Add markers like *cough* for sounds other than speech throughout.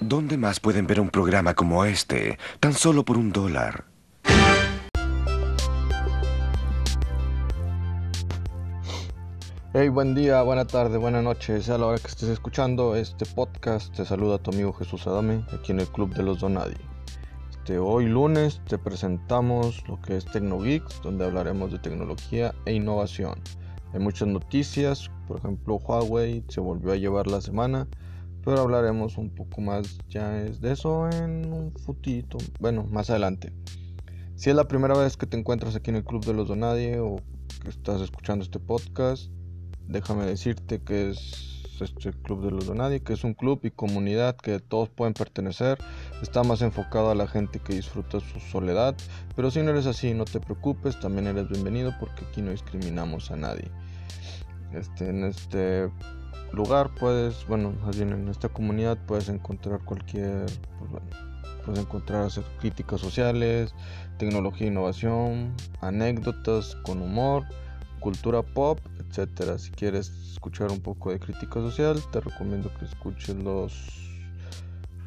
¿Dónde más pueden ver un programa como este, tan solo por un dólar? Hey, buen día, buena tarde, buena noche, sea la hora que estés escuchando este podcast. Te saluda tu amigo Jesús Adame, aquí en el Club de los Donadi. Este, hoy lunes te presentamos lo que es TecnoGeeks, donde hablaremos de tecnología e innovación. Hay muchas noticias, por ejemplo, Huawei se volvió a llevar la semana, pero hablaremos un poco más ya es de eso en un futito, bueno, más adelante. Si es la primera vez que te encuentras aquí en el Club de los Donadie o que estás escuchando este podcast, déjame decirte que es este Club de los Donadi, que es un club y comunidad que todos pueden pertenecer. Está más enfocado a la gente que disfruta su soledad, pero si no eres así, no te preocupes, también eres bienvenido porque aquí no discriminamos a nadie. Este, en este lugar puedes, bueno, más en esta comunidad puedes encontrar cualquier, pues puedes encontrar críticas sociales, tecnología e innovación, anécdotas con humor cultura pop, etcétera. Si quieres escuchar un poco de crítica social, te recomiendo que escuches los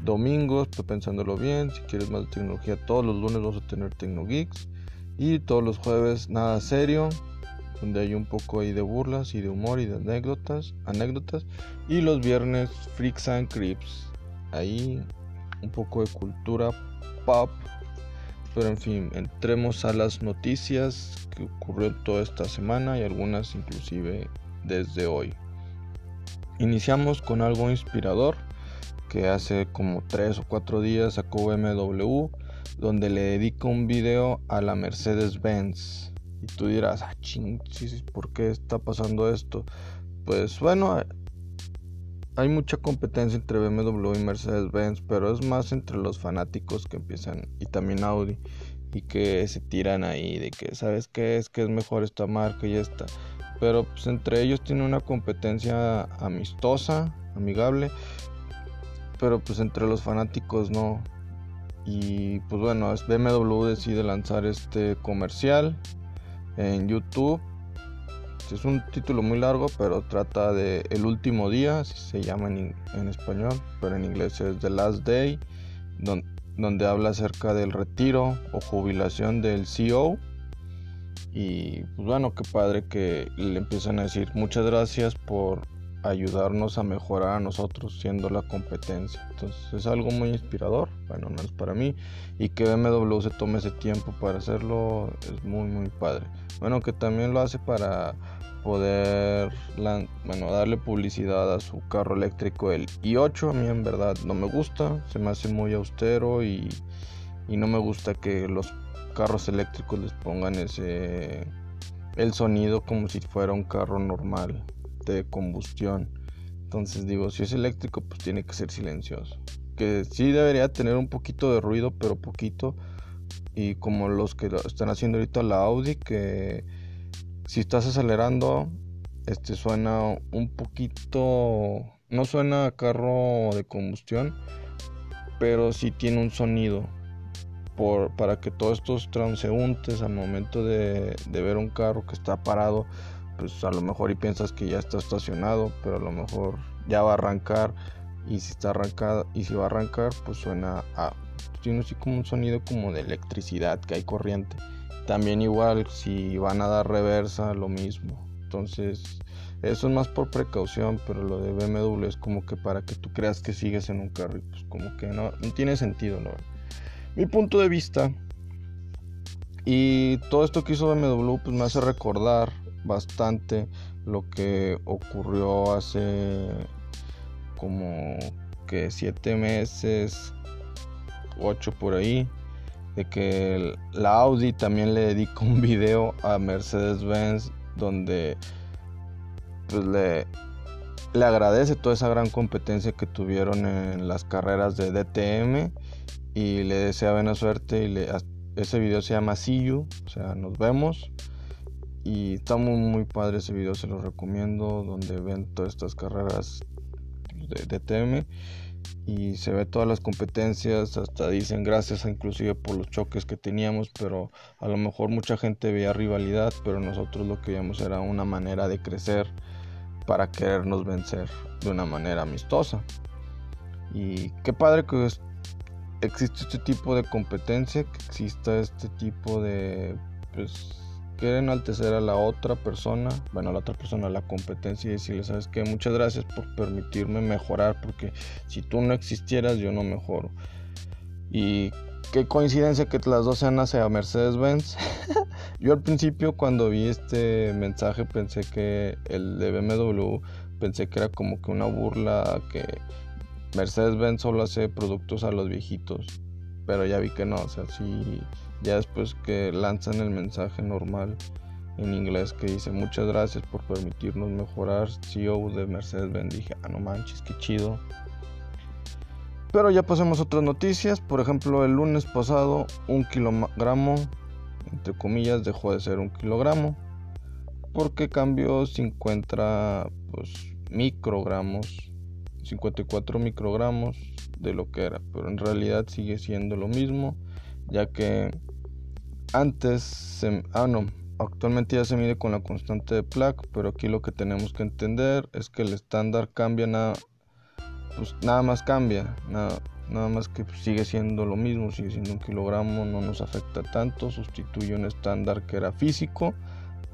domingos, pues, pensándolo bien. Si quieres más tecnología, todos los lunes vamos a tener Tecnogeeks. Y todos los jueves nada serio, donde hay un poco ahí de burlas y de humor y de anécdotas, anécdotas. Y los viernes Freaks and Creeps. Ahí un poco de cultura pop pero en fin, entremos a las noticias que ocurrió toda esta semana y algunas inclusive desde hoy. Iniciamos con algo inspirador que hace como 3 o 4 días sacó BMW donde le dedica un video a la Mercedes-Benz. Y tú dirás, ah, ching, ¿por qué está pasando esto? Pues bueno, hay mucha competencia entre BMW y Mercedes-Benz, pero es más entre los fanáticos que empiezan y también Audi y que se tiran ahí de que sabes qué es que es mejor esta marca y esta. Pero pues entre ellos tiene una competencia amistosa, amigable, pero pues entre los fanáticos no. Y pues bueno, BMW decide lanzar este comercial en YouTube es un título muy largo, pero trata de El último día, se llama en, español, pero en inglés es The Last Day, donde habla acerca del retiro o jubilación del CEO. Y pues bueno, qué padre que le empiezan a decir muchas gracias por ayudarnos a mejorar a nosotros siendo la competencia. Entonces es algo muy inspirador, bueno, no es para mí. Y que BMW se tome ese tiempo para hacerlo es muy, muy padre. Bueno, que también lo hace para poder bueno, darle publicidad a su carro eléctrico el i8 a mí en verdad no me gusta se me hace muy austero y, y no me gusta que los carros eléctricos les pongan ese el sonido como si fuera un carro normal de combustión. Entonces digo si es eléctrico pues tiene que ser silencioso. Que sí debería tener un poquito de ruido pero poquito. Y como los que están haciendo ahorita la Audi que si estás acelerando, este suena un poquito, no suena carro de combustión, pero sí tiene un sonido por, para que todos estos transeúntes al momento de, ver un carro que está parado, pues a lo mejor y piensas que ya está estacionado, pero a lo mejor ya va a arrancar y si está arrancada y si va a arrancar, pues suena a tiene así como un sonido como de electricidad que hay corriente. También igual si van a dar reversa, lo mismo. Entonces, eso es más por precaución, pero lo de BMW es como que para que tú creas que sigues en un carro pues como que no, no tiene sentido, ¿no? Mi punto de vista y todo esto que hizo BMW pues me hace recordar bastante lo que ocurrió hace como que siete meses, ocho por ahí, de que la Audi también le dedica un video a Mercedes-Benz donde pues le, le agradece toda esa gran competencia que tuvieron en las carreras de DTM y le desea buena suerte y ese video se llama See o sea, nos vemos y está muy, muy padre ese video, se lo recomiendo donde ven todas estas carreras de DTM y se ve todas las competencias, hasta dicen gracias inclusive por los choques que teníamos, pero a lo mejor mucha gente veía rivalidad, pero nosotros lo que veíamos era una manera de crecer para querernos vencer de una manera amistosa. Y qué padre que existe este tipo de competencia, que exista este tipo de pues quieren enaltecer a la otra persona, bueno, a la otra persona, la competencia y decirle, sabes que muchas gracias por permitirme mejorar, porque si tú no existieras, yo no mejoro. Y qué coincidencia que las dos sean hacia Mercedes-Benz. *laughs* yo al principio cuando vi este mensaje pensé que el de BMW, pensé que era como que una burla, que Mercedes-Benz solo hace productos a los viejitos. Pero ya vi que no, o sea, sí ya después que lanzan el mensaje normal en inglés que dice muchas gracias por permitirnos mejorar, CEO de Mercedes-Benz, dije, ah, no manches, qué chido. Pero ya pasemos a otras noticias. Por ejemplo, el lunes pasado, un kilogramo, entre comillas, dejó de ser un kilogramo. Porque cambió 50 pues, microgramos, 54 microgramos de lo que era. Pero en realidad sigue siendo lo mismo, ya que antes, se, ah no, actualmente ya se mide con la constante de Planck, pero aquí lo que tenemos que entender es que el estándar cambia nada, pues nada más cambia, nada, nada más que sigue siendo lo mismo, sigue siendo un kilogramo, no nos afecta tanto, sustituye un estándar que era físico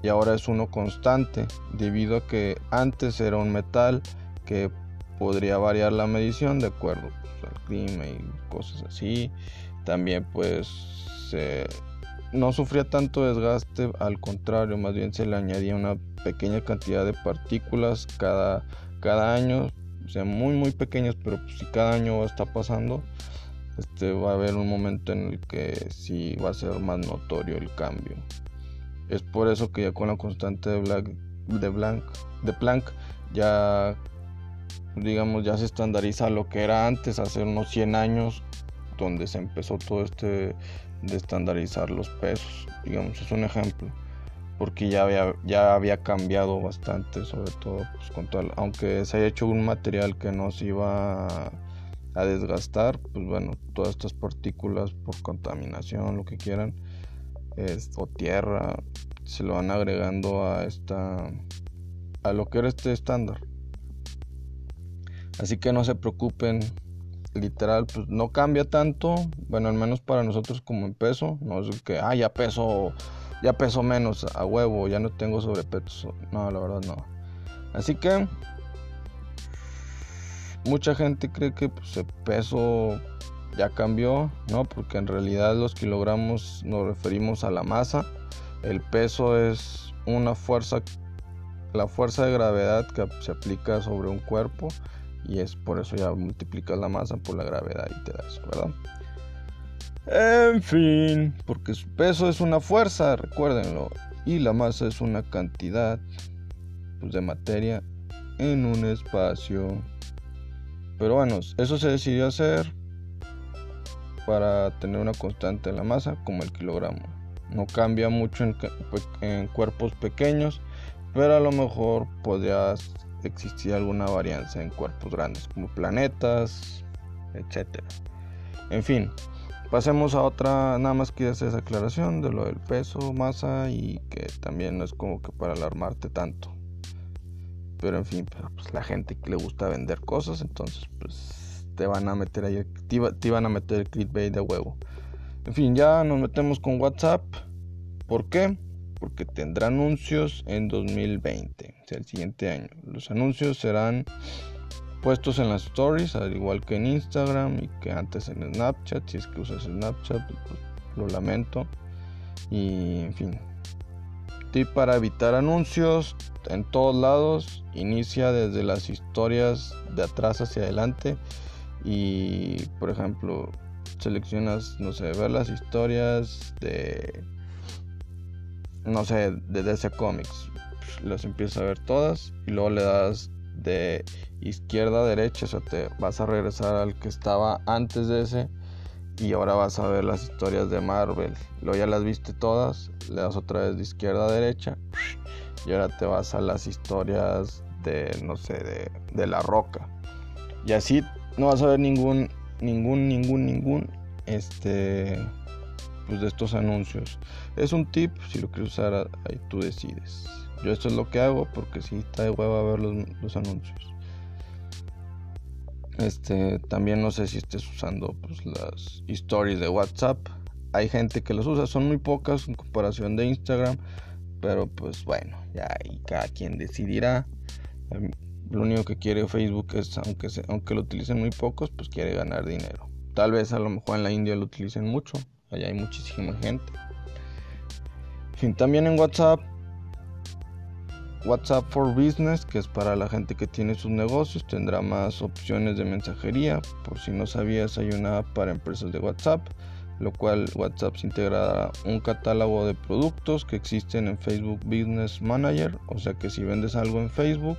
y ahora es uno constante, debido a que antes era un metal que podría variar la medición de acuerdo pues, al clima y cosas así. También pues se no sufría tanto desgaste, al contrario, más bien se le añadía una pequeña cantidad de partículas cada, cada año, o sea, muy muy pequeñas, pero pues, si cada año está pasando, este, va a haber un momento en el que sí va a ser más notorio el cambio. Es por eso que ya con la constante de, Black, de, de Planck ya digamos ya se estandariza lo que era antes, hace unos 100 años, donde se empezó todo este de estandarizar los pesos, digamos, es un ejemplo, porque ya había, ya había cambiado bastante, sobre todo pues, con todo, aunque se haya hecho un material que no se iba a, desgastar, pues bueno, todas estas partículas por contaminación, lo que quieran, o tierra, se lo van agregando a esta, a lo que era este estándar. Así que no se preocupen literal, pues no cambia tanto, bueno, al menos para nosotros como en peso, no es que, ah, ya peso, ya peso menos a huevo, ya no tengo sobrepeso, no, la verdad no. Así que mucha gente cree que pues, el peso ya cambió, ¿no? Porque en realidad los kilogramos nos referimos a la masa, el peso es una fuerza, la fuerza de gravedad que se aplica sobre un cuerpo y es por eso ya multiplicas la masa por la gravedad y te da eso, ¿verdad? En fin, porque su peso es una fuerza, recuérdenlo, y la masa es una cantidad pues, de materia en un espacio. Pero bueno, eso se decidió hacer para tener una constante en la masa como el kilogramo. No cambia mucho en, en cuerpos pequeños, pero a lo mejor podrías existía alguna varianza en cuerpos grandes como planetas, etc. En fin, pasemos a otra, nada más quiero hacer esa aclaración de lo del peso, masa y que también no es como que para alarmarte tanto. Pero en fin, pero pues la gente que le gusta vender cosas, entonces pues te van a meter ahí, te, te van a meter el clickbait de huevo. En fin, ya nos metemos con WhatsApp. ¿Por qué? Porque tendrá anuncios en 2020, o sea, el siguiente año. Los anuncios serán puestos en las stories, al igual que en Instagram y que antes en Snapchat. Si es que usas Snapchat, pues, pues, lo lamento. Y en fin. Tip para evitar anuncios en todos lados. Inicia desde las historias de atrás hacia adelante. Y por ejemplo, seleccionas, no sé, ver las historias de no sé, de DC Comics. Las empiezas a ver todas y luego le das de izquierda a derecha, o sea, te vas a regresar al que estaba antes de ese y ahora vas a ver las historias de Marvel. Luego ya las viste todas, le das otra vez de izquierda a derecha y ahora te vas a las historias de, no sé, de, de La Roca. Y así no vas a ver ningún, ningún, ningún, ningún, este, pues de estos anuncios. Es un tip, si lo quieres usar, ahí tú decides. Yo esto es lo que hago porque si está de hueva ver los, anuncios. Este, también no sé si estés usando pues, las stories de WhatsApp. Hay gente que los usa, son muy pocas en comparación de Instagram, pero pues bueno, ya ahí cada quien decidirá. Em, lo único que quiere Facebook es, aunque, aunque lo utilicen muy pocos, pues quiere ganar dinero. Tal vez a lo mejor en la India lo utilicen mucho, allá hay muchísima gente. También en WhatsApp WhatsApp for Business, que es para la gente que tiene sus negocios, tendrá más opciones de mensajería. Por si no sabías, hay una app para empresas de WhatsApp, lo cual WhatsApp se integrará un catálogo de productos que existen en Facebook Business Manager, o sea que si vendes algo en Facebook,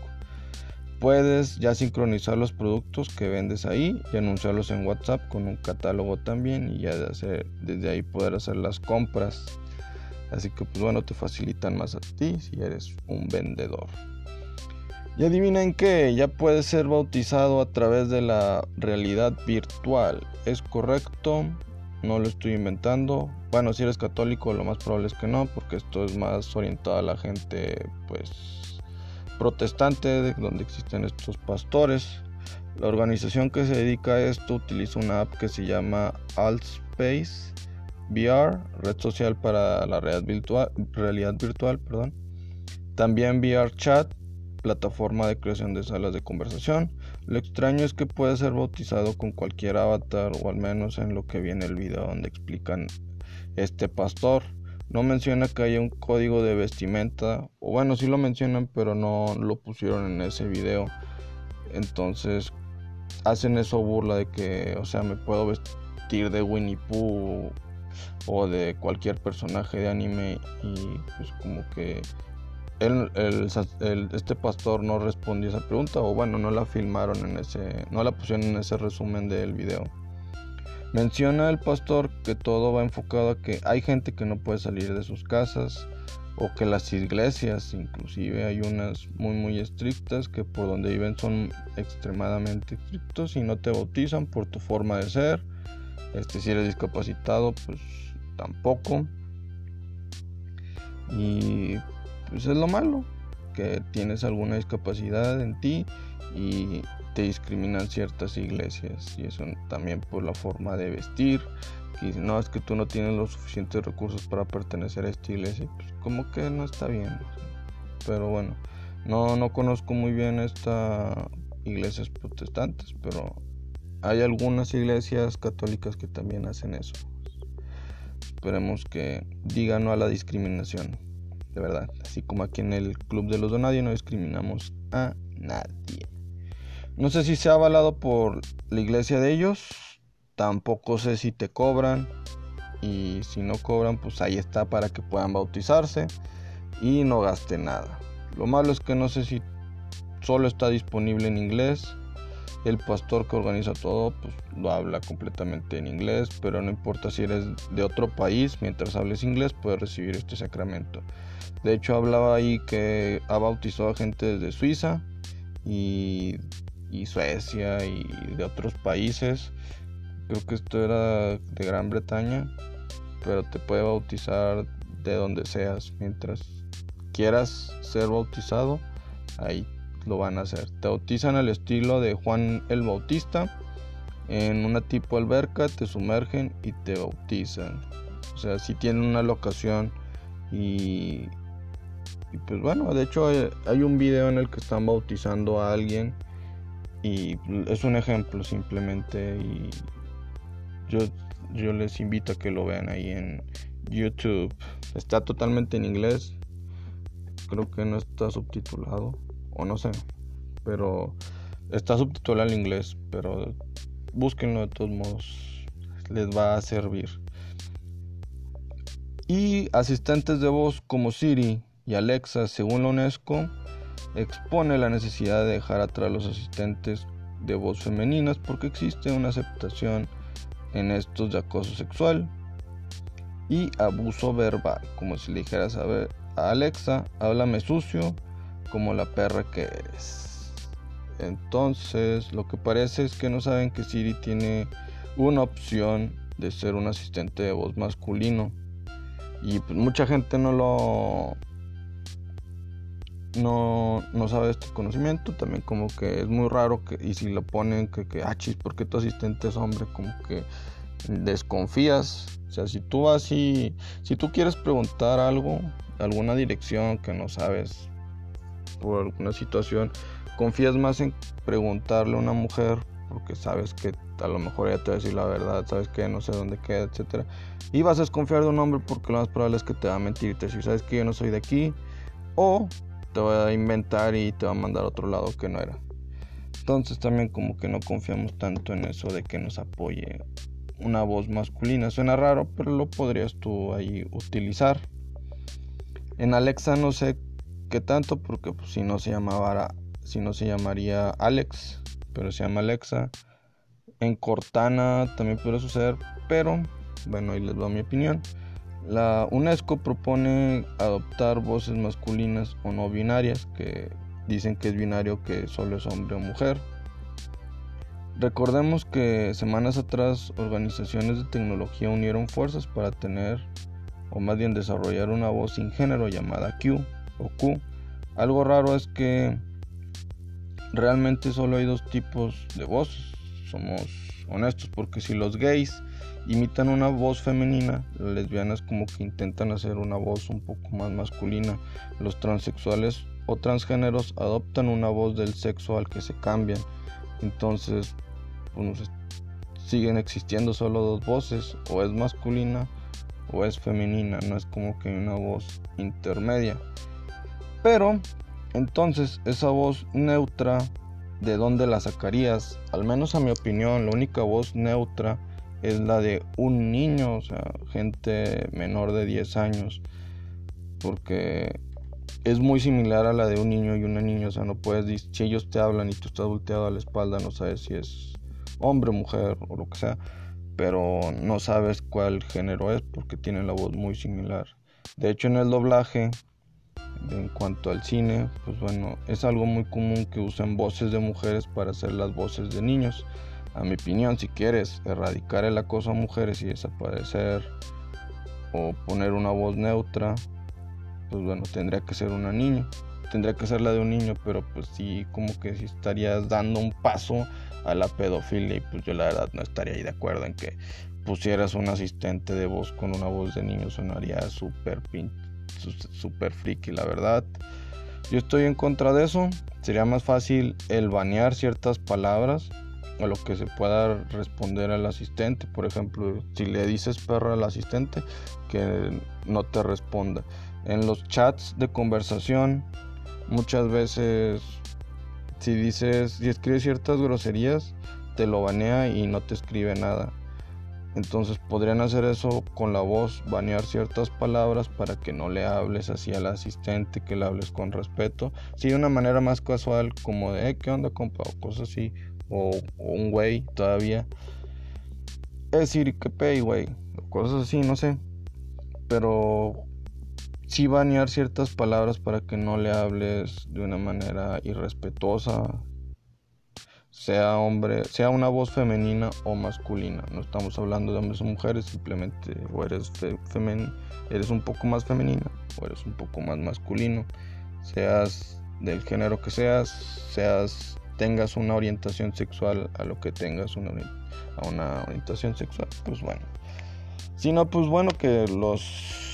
puedes ya sincronizar los productos que vendes ahí y anunciarlos en WhatsApp con un catálogo también y ya de hacer, desde ahí poder hacer las compras Así que pues bueno, te facilitan más a ti si eres un vendedor. Y adivinen que ya puedes ser bautizado a través de la realidad virtual. ¿Es correcto? No lo estoy inventando. Bueno, si eres católico lo más probable es que no, porque esto es más orientado a la gente pues protestante, donde existen estos pastores. La organización que se dedica a esto utiliza una app que se llama Altspace VR, red social para la realidad virtual, realidad virtual perdón. También VR Chat, plataforma de creación de salas de conversación. Lo extraño es que puede ser bautizado con cualquier avatar o al menos en lo que viene el video donde explican este pastor. No menciona que haya un código de vestimenta, o bueno, sí lo mencionan, pero no lo pusieron en ese video. Entonces, hacen eso burla de que, o sea, me puedo vestir de Winnie Pooh o de cualquier personaje de anime y pues como que el, este pastor no respondió esa pregunta o bueno no la filmaron en ese no la pusieron en ese resumen del video menciona el pastor que todo va enfocado a que hay gente que no puede salir de sus casas o que las iglesias inclusive hay unas muy muy estrictas que por donde viven son extremadamente estrictos y no te bautizan por tu forma de ser este si eres discapacitado pues tampoco. Y pues es lo malo, que tienes alguna discapacidad en ti y te discriminan ciertas iglesias y eso también por la forma de vestir que no es que tú no tienes los suficientes recursos para pertenecer a esta iglesia pues como que no está bien pero bueno no no conozco muy bien estas iglesias protestantes pero hay algunas iglesias católicas que también hacen eso Esperemos que diga no a la discriminación. De verdad. Así como aquí en el Club de los Donadios no discriminamos a nadie. No sé si se ha avalado por la iglesia de ellos. Tampoco sé si te cobran. Y si no cobran, pues ahí está para que puedan bautizarse. Y no gaste nada. Lo malo es que no sé si solo está disponible en inglés el pastor que organiza todo pues lo habla completamente en inglés, pero no importa si eres de otro país, mientras hables inglés puedes recibir este sacramento. De hecho hablaba ahí que ha bautizado a gente desde Suiza y, y Suecia y de otros países. Creo que esto era de Gran Bretaña, pero te puede bautizar de donde seas mientras quieras ser bautizado. Ahí lo van a hacer. Te bautizan al estilo de Juan el Bautista. En una tipo alberca te sumergen y te bautizan. O sea, si tienen una locación y, pues bueno, de hecho hay un video en el que están bautizando a alguien y es un ejemplo simplemente y yo, yo les invito a que lo vean ahí en YouTube. Está totalmente en inglés. Creo que no está subtitulado o no sé, pero está subtitulado en inglés, pero búsquenlo de todos modos, les va a servir. Y asistentes de voz como Siri y Alexa, según la UNESCO, expone la necesidad de dejar atrás los asistentes de voz femeninas porque existe una aceptación en estos de acoso sexual y abuso verbal, como si le dijeras a, ver, a Alexa, háblame sucio, como la perra que eres. Entonces, lo que parece es que no saben que Siri tiene una opción de ser un asistente de voz masculino. Y pues, mucha gente no lo no, no sabe este conocimiento, también como que es muy raro que, y si lo ponen que, que ah, chis, ¿por qué tu asistente es hombre? Como que desconfías. O sea, si tú vas y si tú quieres preguntar algo, alguna dirección que no sabes por alguna situación, confías más en preguntarle a una mujer porque sabes que a lo mejor ella te va a decir la verdad, sabes que no sé dónde queda, etcétera. Y vas a desconfiar de un hombre porque lo más probable es que te va a mentir, te si sabes que yo no soy de aquí o te va a inventar y te va a mandar a otro lado que no era. Entonces también como que no confiamos tanto en eso de que nos apoye una voz masculina. Suena raro, pero lo podrías tú ahí utilizar. En Alexa no sé qué tanto, porque pues, si no se llamara, si no se llamaría Alex, pero se llama Alexa. En Cortana también puede suceder, pero bueno, ahí les doy mi opinión. La UNESCO propone adoptar voces masculinas o no binarias, que dicen que es binario que solo es hombre o mujer. Recordemos que semanas atrás organizaciones de tecnología unieron fuerzas para tener, o más bien desarrollar una voz sin género llamada Q o Q. Algo raro es que realmente solo hay dos tipos de voces. Somos honestos porque si los gays imitan una voz femenina, las lesbianas como que intentan hacer una voz un poco más masculina. Los transexuales o transgéneros adoptan una voz del sexo al que se cambian. Entonces siguen existiendo solo dos voces, o es masculina o es femenina, no es como que una voz intermedia. Pero entonces esa voz neutra, ¿de dónde la sacarías? Al menos a mi opinión, la única voz neutra es la de un niño, o sea, gente menor de 10 años, porque es muy similar a la de un niño y una niña, o sea, no puedes, si ellos te hablan y tú estás volteado a la espalda, no sabes si es hombre, mujer o lo que sea, pero no sabes cuál género es porque tienen la voz muy similar. De hecho, en el doblaje, en cuanto al cine, pues bueno, es algo muy común que usen voces de mujeres para hacer las voces de niños. A mi opinión, si quieres erradicar el acoso a mujeres y desaparecer o poner una voz neutra, pues bueno, tendría que ser una niña. Tendría que ser la de un niño, pero pues sí, como que si estarías dando un paso a la pedofilia y pues yo la verdad no estaría ahí de acuerdo en que pusieras un asistente de voz con una voz de niño sonaría súper super friki la verdad yo estoy en contra de eso sería más fácil el banear ciertas palabras a lo que se pueda responder al asistente por ejemplo si le dices perro al asistente que no te responda en los chats de conversación muchas veces si dices, si escribes ciertas groserías, te lo banea y no te escribe nada. Entonces podrían hacer eso con la voz, banear ciertas palabras para que no le hables así al asistente, que le hables con respeto. Si de una manera más casual, como de, eh, ¿qué onda, compa? O cosas así. O, un güey todavía. Es decir, que pay, güey. Cosas así, no sé. Pero sí banear ciertas palabras para que no le hables de una manera irrespetuosa, sea hombre, sea una voz femenina o masculina. No estamos hablando de hombres o mujeres, simplemente o eres eres un poco más femenina o eres un poco más masculino. Seas del género que seas, seas tengas una orientación sexual a lo que tengas una, a una orientación sexual, pues bueno. Si no, pues bueno que los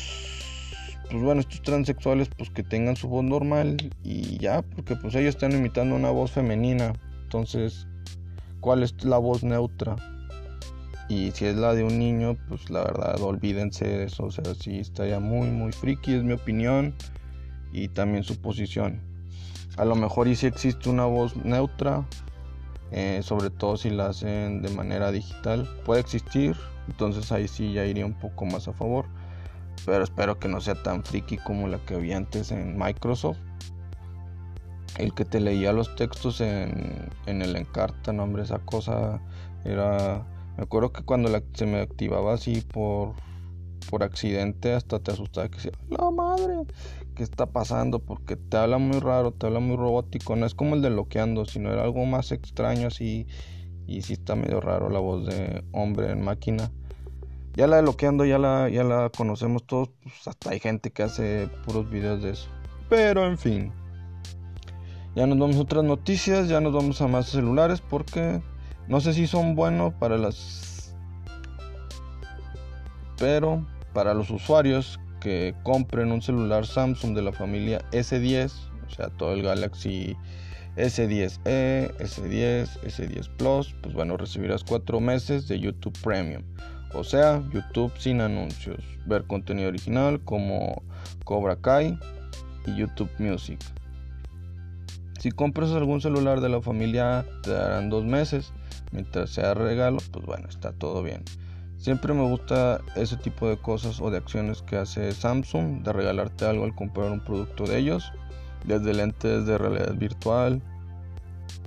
pues bueno, estos transexuales pues que tengan su voz normal y ya, porque pues ellos están imitando una voz femenina. Entonces, ¿cuál es la voz neutra? Y si es la de un niño, pues la verdad, olvídense de eso. O sea, sí estaría muy, muy friki, es mi opinión. Y también su posición. A lo mejor y si existe una voz neutra, eh, sobre todo si la hacen de manera digital, puede existir. Entonces ahí sí ya iría un poco más a favor pero espero que no sea tan friki como la que había antes en Microsoft. El que te leía los textos en, el Encarta, no hombre, esa cosa era... Me acuerdo que cuando se me activaba así por, por accidente hasta te asusta que sea la madre, ¿qué está pasando? Porque te habla muy raro, te habla muy robótico, no es como el de loqueando, sino era algo más extraño así y sí está medio raro la voz de hombre en máquina. Ya la de loqueando ya la, ya la conocemos todos, pues hasta hay gente que hace puros videos de eso. Pero en fin. Ya nos vamos a otras noticias, ya nos vamos a más celulares porque no sé si son buenos para las... Pero para los usuarios que compren un celular Samsung de la familia S10, o sea, todo el Galaxy S10e, S10, S10 Plus, pues bueno, recibirás cuatro meses de YouTube Premium. O sea, YouTube sin anuncios. Ver contenido original como Cobra Kai y YouTube Music. Si compras algún celular de la familia te darán dos meses. Mientras sea regalo, pues bueno, está todo bien. Siempre me gusta ese tipo de cosas o de acciones que hace Samsung, de regalarte algo al comprar un producto de ellos, desde lentes de realidad virtual.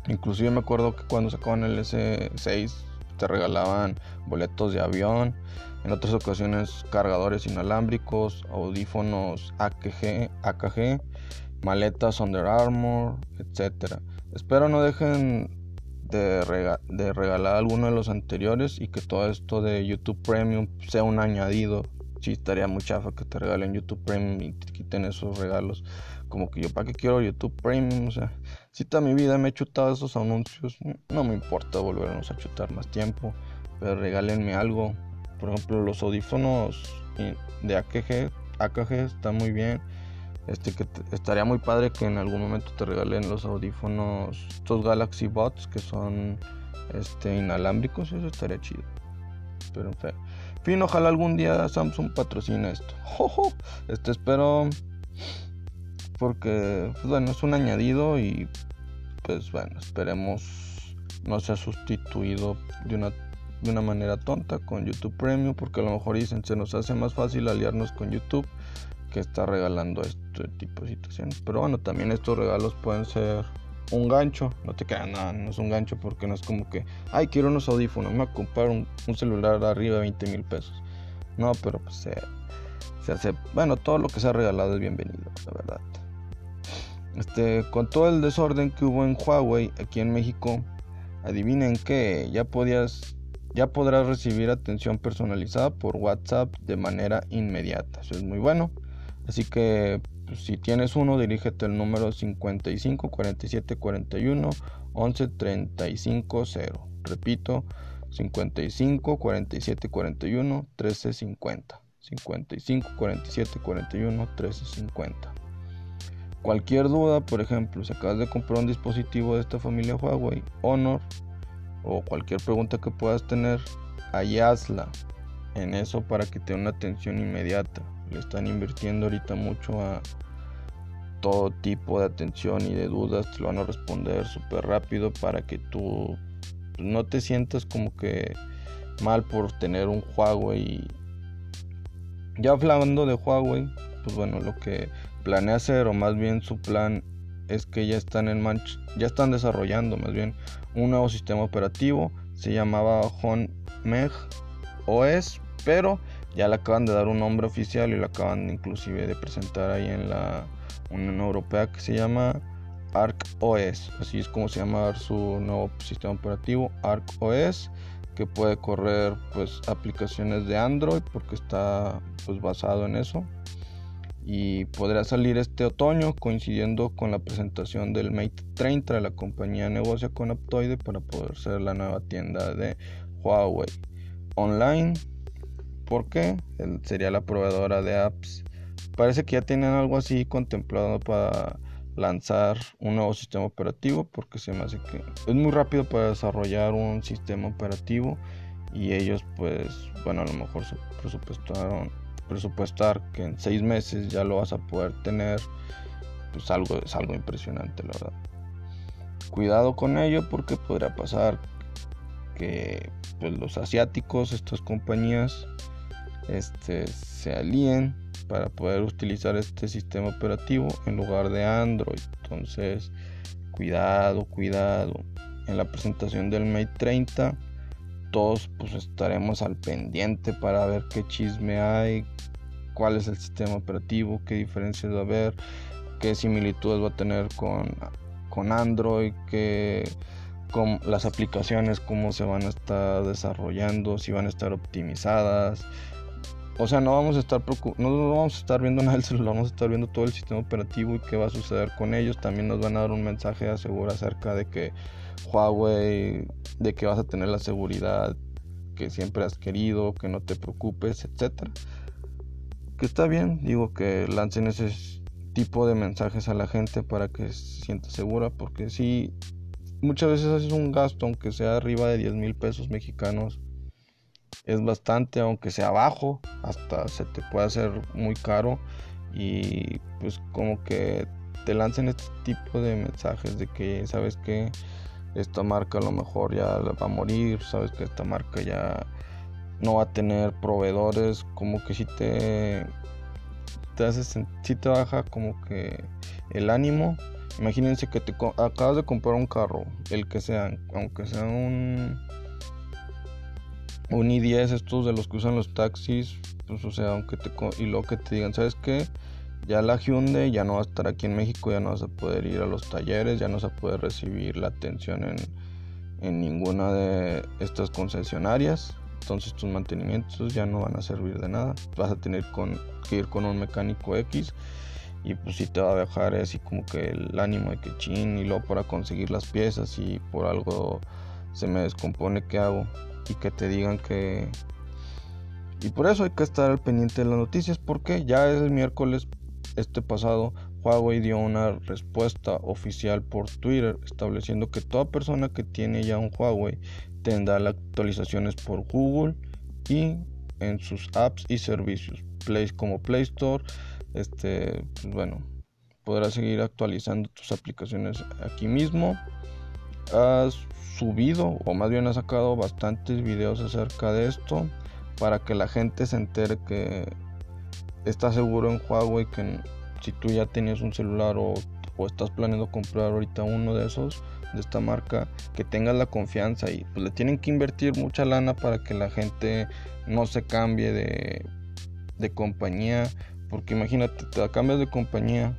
Inclusive me acuerdo que cuando sacaban el S6 te regalaban boletos de avión, en otras ocasiones cargadores inalámbricos, audífonos AKG, AKG maletas Under Armour, etc. Espero no dejen de, regalar alguno de los anteriores y que todo esto de YouTube Premium sea un añadido. Sí, estaría muy chafa que te regalen YouTube Premium y te quiten esos regalos. Como que yo, ¿para qué quiero YouTube Premium? O sea, si toda mi vida me he chutado esos anuncios, no me importa volvernos a chutar más tiempo. Pero regálenme algo. Por ejemplo, los audífonos de AKG, AKG están muy bien. Este que estaría muy padre que en algún momento te regalen los audífonos, estos Galaxy Bots que son este inalámbricos, eso estaría chido. Pero en fin, ojalá algún día Samsung patrocine esto. *laughs* Este espero porque pues, bueno, es un añadido y pues bueno, esperemos no sea sustituido de una de una manera tonta con YouTube Premium porque a lo mejor dicen se nos hace más fácil aliarnos con YouTube que está regalando este tipo de situaciones. Pero bueno, también estos regalos pueden ser un gancho. No te queda nada, no es un gancho porque no es como que, ay, quiero unos audífonos, me voy a comprar un, celular de arriba de 20 mil pesos. No, pero pues se, se hace, bueno, todo lo que se ha regalado es bienvenido, la verdad. Este, con todo el desorden que hubo en Huawei aquí en México, adivinen que ya podías ya podrás recibir atención personalizada por WhatsApp de manera inmediata. Eso es muy bueno. Así que pues, si tienes uno, dirígete al número 55 47 41 11 35 0. Repito, 55 47 41 13 50. 55 47 41 13 50. Cualquier duda, por ejemplo, si acabas de comprar un dispositivo de esta familia Huawei, Honor, o cualquier pregunta que puedas tener, ahí hazla en eso para que te dé una atención inmediata le están invirtiendo ahorita mucho a todo tipo de atención y de dudas, te lo van a responder súper rápido para que tú no te sientas como que mal por tener un Huawei. Ya hablando de Huawei, pues bueno, lo que planea hacer o más bien su plan es que ya están en ya están desarrollando más bien un nuevo sistema operativo, se llamaba HonMeg OS, pero ya le acaban de dar un nombre oficial y lo acaban inclusive de presentar ahí en la Unión Europea que se llama Arc OS. Así es como se llama su nuevo sistema operativo, Arc OS, que puede correr pues aplicaciones de Android porque está pues basado en eso. Y podrá salir este otoño coincidiendo con la presentación del Mate 30. La compañía negocia con Aptoide para poder ser la nueva tienda de Huawei online porque sería la proveedora de apps. Parece que ya tienen algo así contemplado para lanzar un nuevo sistema operativo porque se me hace que es muy rápido para desarrollar un sistema operativo y ellos pues bueno a lo mejor presupuestaron presupuestar que en seis meses ya lo vas a poder tener pues algo es algo impresionante la verdad cuidado con ello porque podría pasar que pues, los asiáticos estas compañías este, se alíen para poder utilizar este sistema operativo en lugar de Android. Entonces, cuidado, cuidado. En la presentación del Mate 30, todos pues estaremos al pendiente para ver qué chisme hay, cuál es el sistema operativo, qué diferencias va a haber, qué similitudes va a tener con, con Android, qué con las aplicaciones, cómo se van a estar desarrollando, si van a estar optimizadas. O sea, no vamos a estar no vamos a estar viendo *laughs* nada del celular, vamos a estar viendo todo el sistema operativo y qué va a suceder con ellos. También nos van a dar un mensaje asegura acerca de que Huawei, de que vas a tener la seguridad que siempre has querido, que no te preocupes, etcétera. Que está bien, digo que lancen ese tipo de mensajes a la gente para que se sienta segura, porque si muchas veces haces un gasto, aunque sea arriba de 10 mil pesos mexicanos, es bastante, aunque sea bajo, hasta se te puede hacer muy caro. Y pues como que te lancen este tipo de mensajes de que sabes que esta marca a lo mejor ya va a morir, sabes que esta marca ya no va a tener proveedores, como que si te te si te baja como que el ánimo. Imagínense que te acabas de comprar un carro, el que sea, aunque sea un un i10 estos de los que usan los taxis, pues o sea, aunque te y luego que te digan, ¿sabes qué? Ya la Hyundai ya no va a estar aquí en México, ya no vas a poder ir a los talleres, ya no se puede recibir la atención en, en ninguna de estas concesionarias. Entonces tus mantenimientos ya no van a servir de nada. Vas a tener que ir con un mecánico X y pues si te va a dejar así como que el ánimo de que chin y luego para conseguir las piezas y por algo se me descompone que hago y que te digan que y por eso hay que estar al pendiente de las noticias porque ya es el miércoles este pasado Huawei dio una respuesta oficial por Twitter estableciendo que toda persona que tiene ya un Huawei tendrá las actualizaciones por Google y en sus apps y servicios Play como Play Store este, pues bueno, podrás seguir actualizando tus aplicaciones aquí mismo. Subido o más bien has sacado bastantes videos acerca de esto para que la gente se entere que está seguro en Huawei que si tú ya tenías un celular o, o estás planeando comprar ahorita uno de esos de esta marca que tengas la confianza y pues le tienen que invertir mucha lana para que la gente no se cambie de, de compañía porque imagínate, te cambias de compañía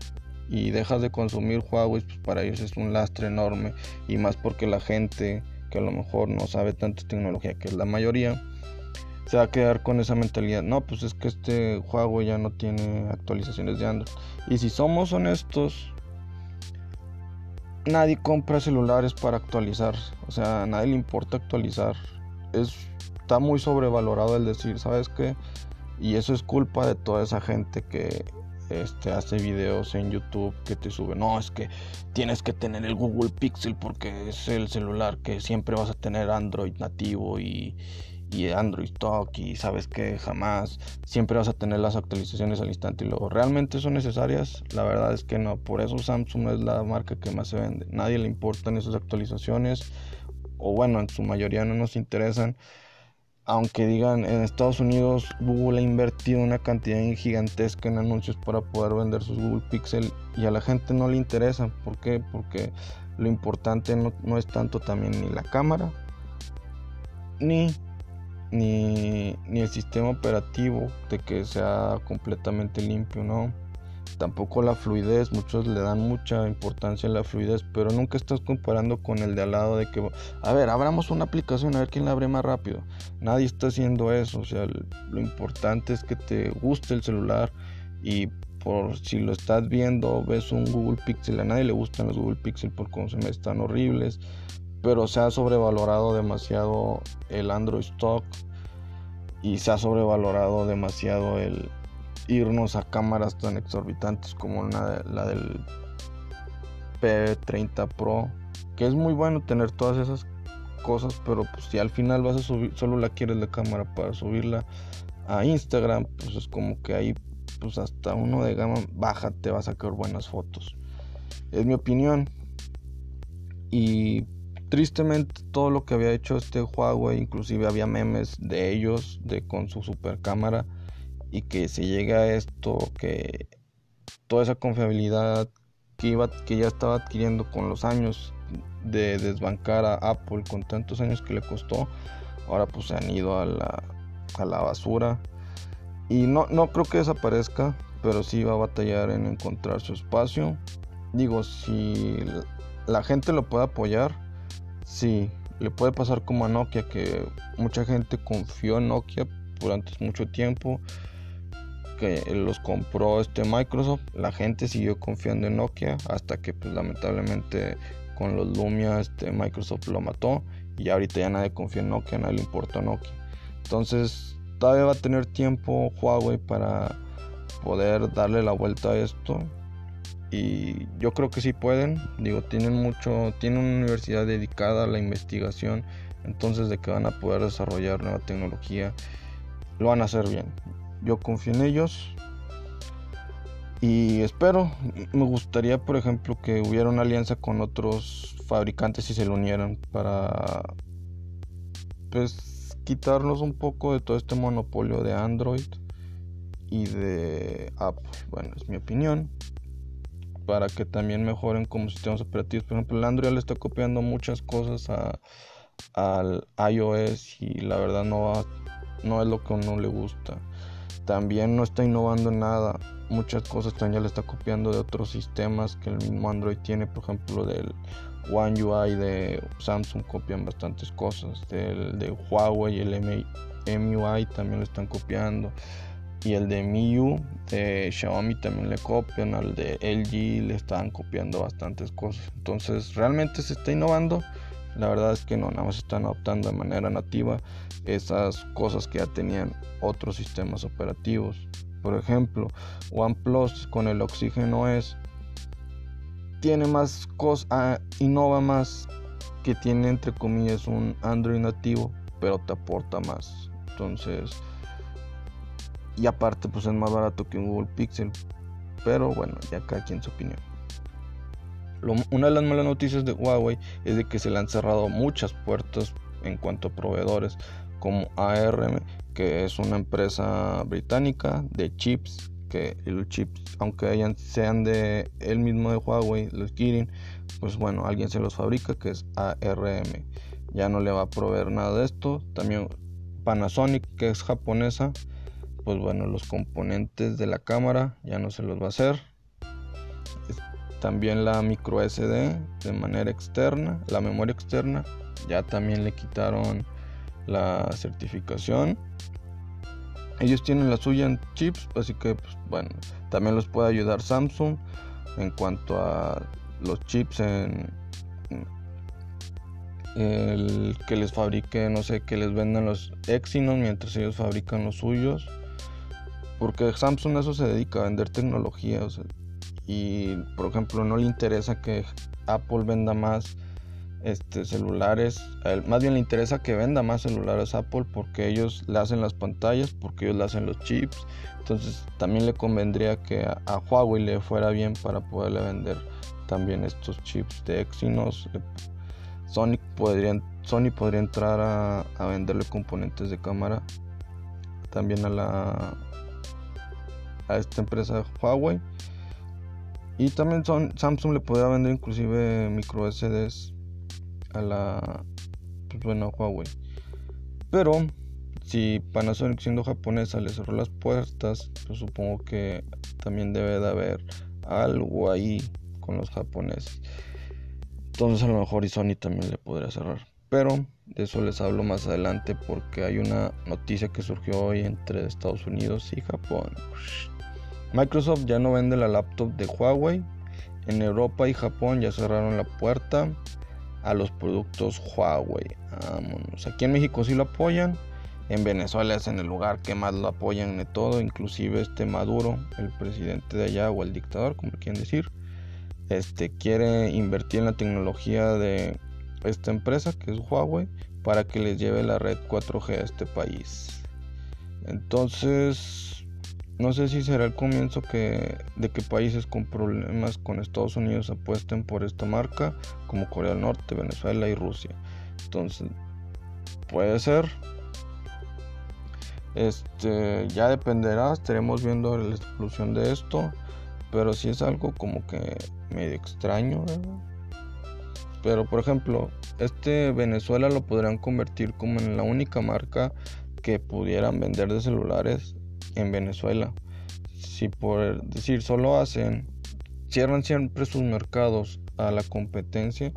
y dejas de consumir Huawei, pues para ellos es un lastre enorme. Y más porque la gente que a lo mejor no sabe tanto tecnología, que es la mayoría, se va a quedar con esa mentalidad. No, pues es que este Huawei ya no tiene actualizaciones de Android. Y si somos honestos, nadie compra celulares para actualizar. O sea, a nadie le importa actualizar. Es, está muy sobrevalorado el decir, ¿sabes qué? Y eso es culpa de toda esa gente que este, hace videos en YouTube que te sube. No, es que tienes que tener el Google Pixel porque es el celular que siempre vas a tener Android nativo y, y Android Stock y sabes que jamás siempre vas a tener las actualizaciones al instante y luego realmente son necesarias la verdad es que no por eso Samsung es la marca que más se vende nadie le importan esas actualizaciones o bueno en su mayoría no nos interesan aunque digan en Estados Unidos Google ha invertido una cantidad gigantesca en anuncios para poder vender sus Google Pixel y a la gente no le interesa. ¿Por qué? Porque lo importante no, es tanto también ni la cámara ni, ni, ni el sistema operativo de que sea completamente limpio, ¿no? Tampoco la fluidez, muchos le dan mucha importancia a la fluidez, pero nunca estás comparando con el de al lado de que, a ver, abramos una aplicación a ver quién la abre más rápido. Nadie está haciendo eso, o sea, lo importante es que te guste el celular y por si lo estás viendo, ves un Google Pixel, a nadie le gustan los Google Pixel por cómo se me están horribles, pero se ha sobrevalorado demasiado el Android Stock y se ha sobrevalorado demasiado el, irnos a cámaras tan exorbitantes como la, del P30 Pro, que es muy bueno tener todas esas cosas, pero pues si al final vas a subir, solo la quieres la cámara para subirla a Instagram, pues es como que ahí pues hasta uno de gama baja te va a sacar buenas fotos. Es mi opinión. Y tristemente todo lo que había hecho este Huawei, inclusive había memes de ellos de con su super cámara y que se llegue a esto, que toda esa confiabilidad que, iba, que ya estaba adquiriendo con los años de desbancar a Apple con tantos años que le costó, ahora pues se han ido a la, a la basura. Y no, no creo que desaparezca, pero sí va a batallar en encontrar su espacio. Digo, si la gente lo puede apoyar, sí, le puede pasar como a Nokia, que mucha gente confió en Nokia durante mucho tiempo, que los compró este Microsoft, la gente siguió confiando en Nokia hasta que pues lamentablemente con los Lumia este Microsoft lo mató y ahorita ya nadie confía en Nokia, nadie le importa Nokia. Entonces todavía va a tener tiempo Huawei para poder darle la vuelta a esto y yo creo que sí pueden. Digo tienen mucho tienen una universidad dedicada a la investigación entonces de que van a poder desarrollar nueva tecnología lo van a hacer bien yo confío en ellos y espero me gustaría por ejemplo que hubiera una alianza con otros fabricantes y se lo unieran para pues quitarnos un poco de todo este monopolio de Android y de Apple bueno es mi opinión para que también mejoren como sistemas operativos. Por ejemplo, el Android le está copiando muchas cosas a, al iOS y la verdad no, no es lo que a uno le gusta. También no está innovando en nada. Muchas cosas también le está copiando de otros sistemas que el mismo Android tiene. Por ejemplo, del One UI de Samsung copian bastantes cosas. Del de Huawei el MUI también lo están copiando y el de MIUI de Xiaomi también le copian, al de LG le están copiando bastantes cosas. Entonces, realmente se está innovando. La verdad es que no, nada más están adoptando de manera nativa esas cosas que ya tenían otros sistemas operativos. Por ejemplo, OnePlus con el Oxygen es tiene más cosas, ah, innova más que tiene entre comillas un Android nativo, pero te aporta más. Entonces, y aparte, pues es más barato que un Google Pixel. Pero bueno, ya cada quien su opinión. Una de las malas noticias de Huawei es de que se le han cerrado muchas puertas en cuanto a proveedores como ARM, que es una empresa británica de chips, que los chips, aunque sean de él mismo de Huawei, los Kirin, pues bueno, alguien se los fabrica, que es ARM. Ya no le va a proveer nada de esto. También Panasonic, que es japonesa, pues bueno, los componentes de la cámara ya no se los va a hacer. También la micro SD de manera externa, la memoria externa, ya también le quitaron la certificación. Ellos tienen la suya en chips, así que pues, bueno, también los puede ayudar Samsung en cuanto a los chips en el que les fabrique, no sé, que les vendan los Exynos mientras ellos fabrican los suyos. Porque Samsung a eso se dedica a vender tecnología. Y por ejemplo no le interesa que Apple venda más este, celulares. más bien le interesa que venda más celulares Apple porque ellos le hacen las pantallas, porque ellos le hacen los chips. Entonces también le convendría que a, Huawei le fuera bien para poderle vender también estos chips de Exynos. Sony podría, Sony podría entrar a, a venderle componentes de cámara también a la a esta empresa Huawei. Y también son, Samsung le podría vender inclusive micro SDs a la pues bueno, Huawei. Pero si Panasonic siendo japonesa le cerró las puertas, pues supongo que también debe de haber algo ahí con los japoneses. Entonces a lo mejor y Sony también le podría cerrar. Pero de eso les hablo más adelante porque hay una noticia que surgió hoy entre Estados Unidos y Japón. Microsoft ya no vende la laptop de Huawei. En Europa y Japón ya cerraron la puerta a los productos Huawei. Vámonos. Aquí en México sí lo apoyan. En Venezuela es en el lugar que más lo apoyan de todo. Inclusive este Maduro, el presidente de allá o el dictador, como quieren decir. Este quiere invertir en la tecnología de esta empresa que es Huawei para que les lleve la red 4G a este país. Entonces no sé si será el comienzo que, de que países con problemas con Estados Unidos apuesten por esta marca, como Corea del Norte, Venezuela y Rusia. Entonces, puede ser. Este, ya dependerá, estaremos viendo la exclusión de esto, pero si es algo como que medio extraño. Pero por ejemplo, este Venezuela lo podrían convertir como en la única marca que pudieran vender de celulares en Venezuela. Si por decir solo hacen, cierran siempre sus mercados a la competencia,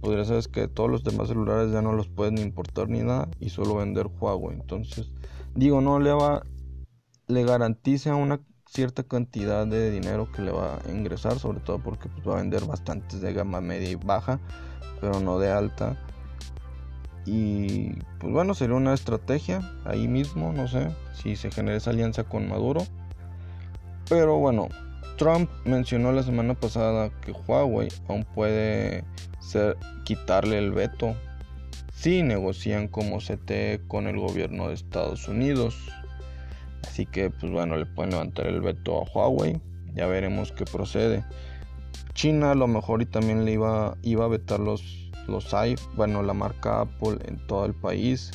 podría ser que todos los demás celulares ya no los pueden importar ni nada y solo vender Huawei. Entonces, digo, no le va, le garantiza una cierta cantidad de dinero que le va a ingresar, sobre todo porque pues, va a vender bastantes de gama media y baja, pero no de alta. Y pues bueno, sería una estrategia ahí mismo, no sé si se genera esa alianza con Maduro. Pero bueno, Trump mencionó la semana pasada que Huawei aún puede ser, quitarle el veto si negocian como CT con el gobierno de Estados Unidos. Así que pues bueno, le pueden levantar el veto a Huawei. Ya veremos qué procede. China a lo mejor y también le iba, iba a vetar los los iPhone, bueno, la marca Apple en todo el país.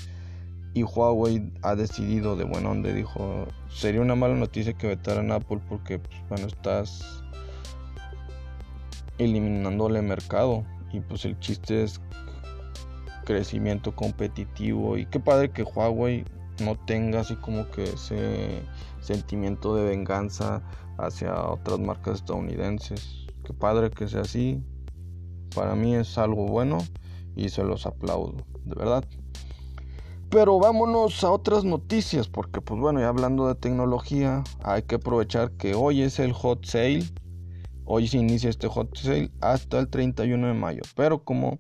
Y Huawei ha decidido de buen donde dijo, sería una mala noticia que vetaran Apple porque, pues, bueno, estás eliminándole mercado. Y pues el chiste es crecimiento competitivo. Y qué padre que Huawei no tenga así como que ese sentimiento de venganza hacia otras marcas estadounidenses. Qué padre que sea así. Para mí es algo bueno y se los aplaudo, de verdad. Pero vámonos a otras noticias, porque pues bueno, ya hablando de tecnología, hay que aprovechar que hoy es el hot sale. Hoy se inicia este hot sale hasta el 31 de mayo. Pero como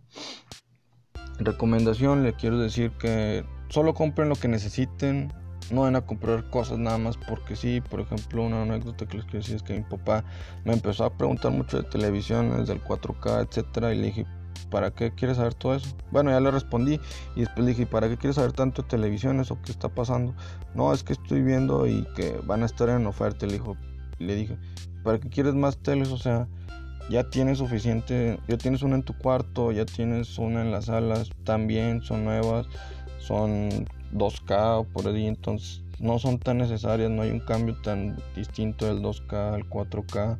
recomendación le quiero decir que solo compren lo que necesiten no van a comprar cosas nada más porque sí. Por ejemplo, una anécdota que les quiero decir es que mi papá me empezó a preguntar mucho de televisiones, del 4K, etcétera, y le dije, ¿para qué quieres saber todo eso? Bueno, ya le respondí y después le dije, ¿para qué quieres saber tanto de televisiones o qué está pasando? No, es que estoy viendo y que van a estar en oferta. Le, dijo, le dije, ¿para qué quieres más teles? O sea, ya tienes suficiente, ya tienes una en tu cuarto, ya tienes una en las salas, también son nuevas, son 2K o por ahí, entonces no son tan necesarias, no hay un cambio tan distinto del 2K al 4K.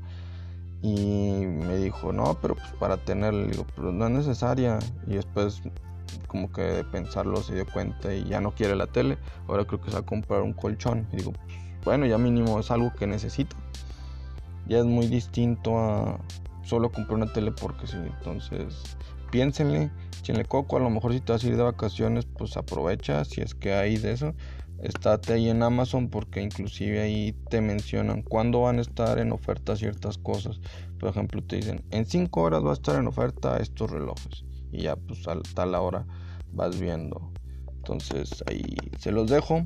Y me dijo, no, pero pues para tenerlo, digo, pero no es necesaria. Y después como que de pensarlo se dio cuenta y ya no quiere la tele. Ahora creo que se va a comprar un colchón. Y digo, pues, bueno, ya mínimo es algo que necesita. Ya es muy distinto a solo comprar una tele porque sí. Entonces, piénsenle, echenle coco, a lo mejor si te vas a ir de vacaciones, pues aprovecha, si es que hay de eso. Estate ahí en Amazon porque inclusive ahí te mencionan cuándo van a estar en oferta ciertas cosas. Por ejemplo, te dicen, en 5 horas va a estar en oferta estos relojes. Y ya pues a tal hora vas viendo. Entonces ahí se los dejo.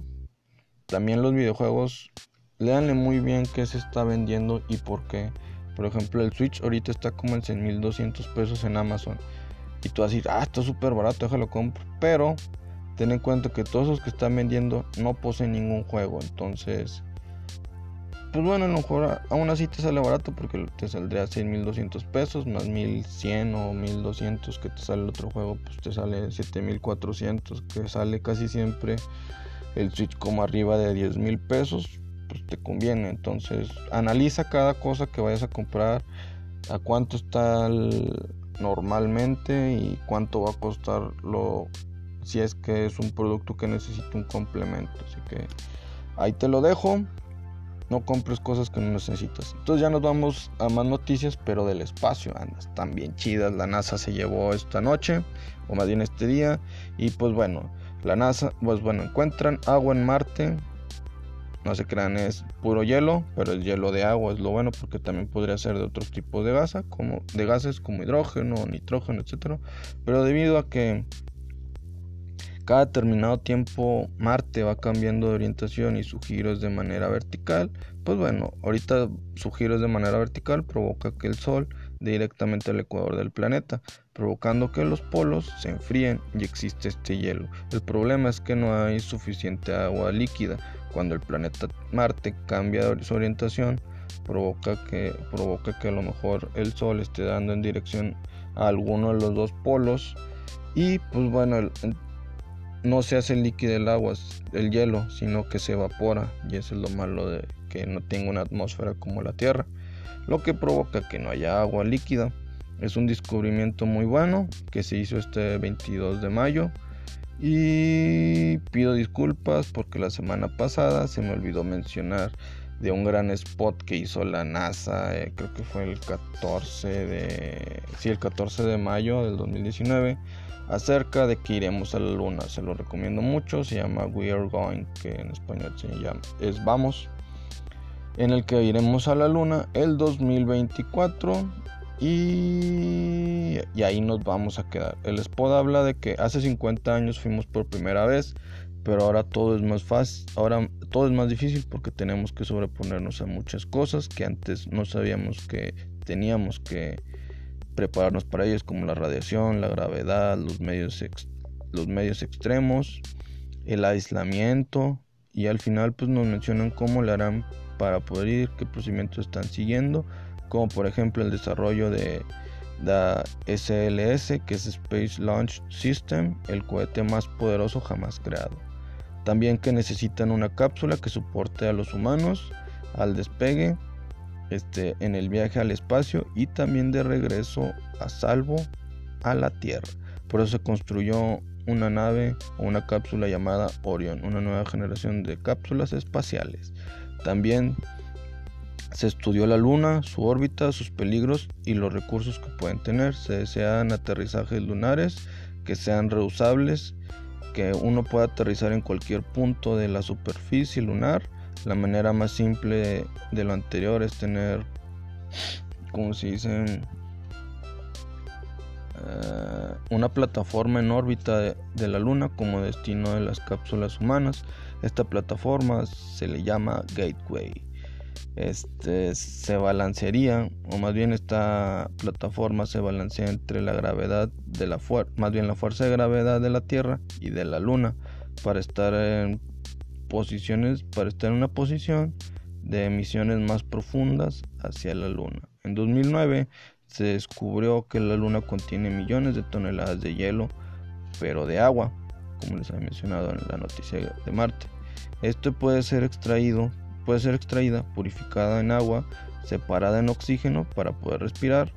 También los videojuegos, léanle muy bien qué se está vendiendo y por qué. Por ejemplo, el Switch ahorita está como en 100.200 pesos en Amazon. Y tú vas a decir, ah, está súper barato, déjalo compro. Pero ten en cuenta que todos los que están vendiendo no poseen ningún juego. Entonces, pues bueno, a lo mejor aún así te sale barato porque te saldría 6.200 pesos más 1.100 o 1.200 que te sale el otro juego, pues te sale 7.400 que sale casi siempre el Switch como arriba de 10.000 pesos, pues te conviene. Entonces, analiza cada cosa que vayas a comprar, a cuánto está el, normalmente y cuánto va a costar lo si es que es un producto que necesita un complemento. Así que ahí te lo dejo. No compres cosas que no necesitas. Entonces ya nos vamos a más noticias pero del espacio. Andas están bien chidas. La NASA se llevó esta noche o más bien este día. Y pues bueno la NASA pues bueno encuentran agua en Marte no se crean, es puro hielo, pero el hielo de agua es lo bueno porque también podría ser de otros tipos de, gasa, como, de gases como hidrógeno, nitrógeno, etc. Pero debido a que cada determinado tiempo Marte va cambiando de orientación y su giro es de manera vertical, pues bueno, ahorita su giro es de manera vertical provoca que el Sol directamente al ecuador del planeta, provocando que los polos se enfríen y existe este hielo. El problema es que no hay suficiente agua líquida. Cuando el planeta Marte cambia su orientación, provoca que, provoca que a lo mejor el Sol esté dando en dirección a alguno de los dos polos y pues bueno, no se hace líquido el agua, el hielo, sino que se evapora y eso es lo malo de que no tenga una atmósfera como la Tierra lo que provoca que no haya agua líquida. Es un descubrimiento muy bueno que se hizo este 22 de mayo. Y pido disculpas porque la semana pasada se me olvidó mencionar de un gran spot que hizo la NASA, eh, creo que fue el 14 de sí, el 14 de mayo del 2019 acerca de que iremos a la luna. Se lo recomiendo mucho, se llama We Are Going, que en español se llama es Vamos, en el que iremos a la luna el 2024 y, ahí nos vamos a quedar. El spot habla de que hace 50 años fuimos por primera vez, pero ahora todo es más fácil, ahora todo es más difícil porque tenemos que sobreponernos a muchas cosas que antes no sabíamos que teníamos que prepararnos para ellos como la radiación, la gravedad, los medios, los medios extremos, el aislamiento y al final pues nos mencionan cómo le harán para poder ir, qué procedimientos están siguiendo, como por ejemplo el desarrollo de la SLS, que es Space Launch System, el cohete más poderoso jamás creado. También que necesitan una cápsula que soporte a los humanos al despegue este, en el viaje al espacio y también de regreso a salvo a la Tierra. Por eso se construyó una nave o una cápsula llamada Orion, una nueva generación de cápsulas espaciales. También se estudió la Luna, su órbita, sus peligros y los recursos que pueden tener. Se desean aterrizajes lunares que sean reusables, que uno pueda aterrizar en cualquier punto de la superficie lunar la manera más simple de lo anterior es tener, como se dice, eh, una plataforma en órbita de, la Luna como destino de las cápsulas humanas. Esta plataforma se le llama Gateway. Este se balancearía, o más bien esta plataforma se balancea entre la gravedad de la fuerza, más bien la fuerza de gravedad de la Tierra y de la Luna para estar en posiciones para estar en una posición de emisiones más profundas hacia la Luna. En 2009 se descubrió que la Luna contiene millones de toneladas de hielo, pero de agua, como les había mencionado en la noticia de Marte. Esto puede ser extraído, puede ser extraída, purificada en agua, separada en oxígeno para poder respirar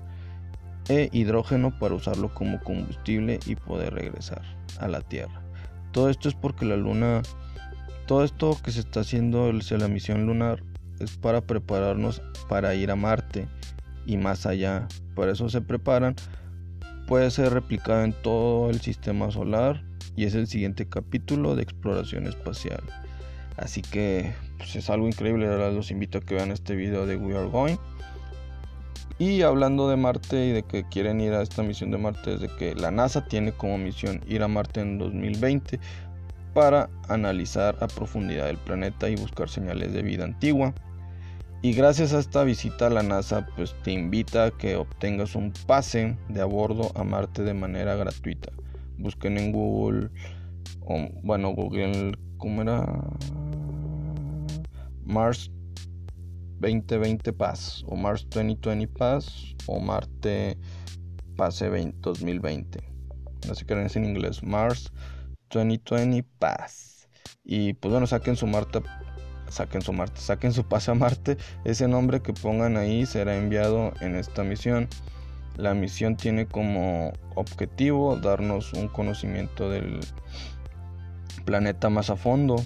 e hidrógeno para usarlo como combustible y poder regresar a la Tierra. Todo esto es porque la Luna todo esto que se está haciendo la misión lunar es para prepararnos para ir a Marte y más allá. Por eso se preparan. Puede ser replicado en todo el sistema solar y es el siguiente capítulo de exploración espacial. Así que pues, es algo increíble, los invito a que vean este video de We Are Going. Y hablando de Marte y de que quieren ir a esta misión de Marte, desde que la NASA tiene como misión ir a Marte en 2020 para analizar a profundidad el planeta y buscar señales de vida antigua. Y gracias a esta visita la NASA pues te invita a que obtengas un pase de a bordo a Marte de manera gratuita. Busquen en Google o bueno, Google ¿cómo era? Mars 2020 Pass o Mars 2020 Pass o Marte Pase 2020. Así que es en inglés Mars 2020 Pass. Y pues bueno, saquen su Marte, saquen su Marte, saquen su pase a Marte. Ese nombre que pongan ahí será enviado en esta misión. La misión tiene como objetivo darnos un conocimiento del planeta más a fondo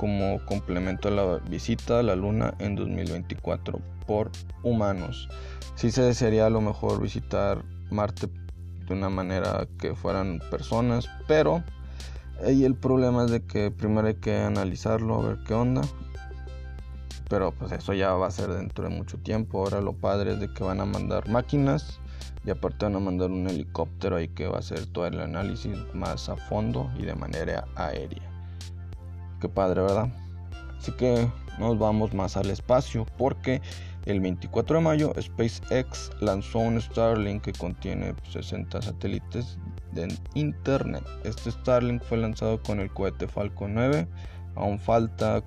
como complemento a la visita a la Luna en 2024 por humanos. Si se desearía a lo mejor visitar Marte de una manera que fueran personas, pero el problema es de que primero hay que analizarlo, a ver qué onda. Pero pues eso ya va a ser dentro de mucho tiempo. Ahora lo padre es de que van a mandar máquinas y aparte van a mandar un helicóptero ahí que va a hacer todo el análisis más a fondo y de manera aérea. Qué padre, ¿verdad? Así que nos vamos más al espacio porque el 24 de mayo SpaceX lanzó un Starlink que contiene 60 satélites de internet. Este Starlink fue lanzado con el cohete Falcon 9. Aún falta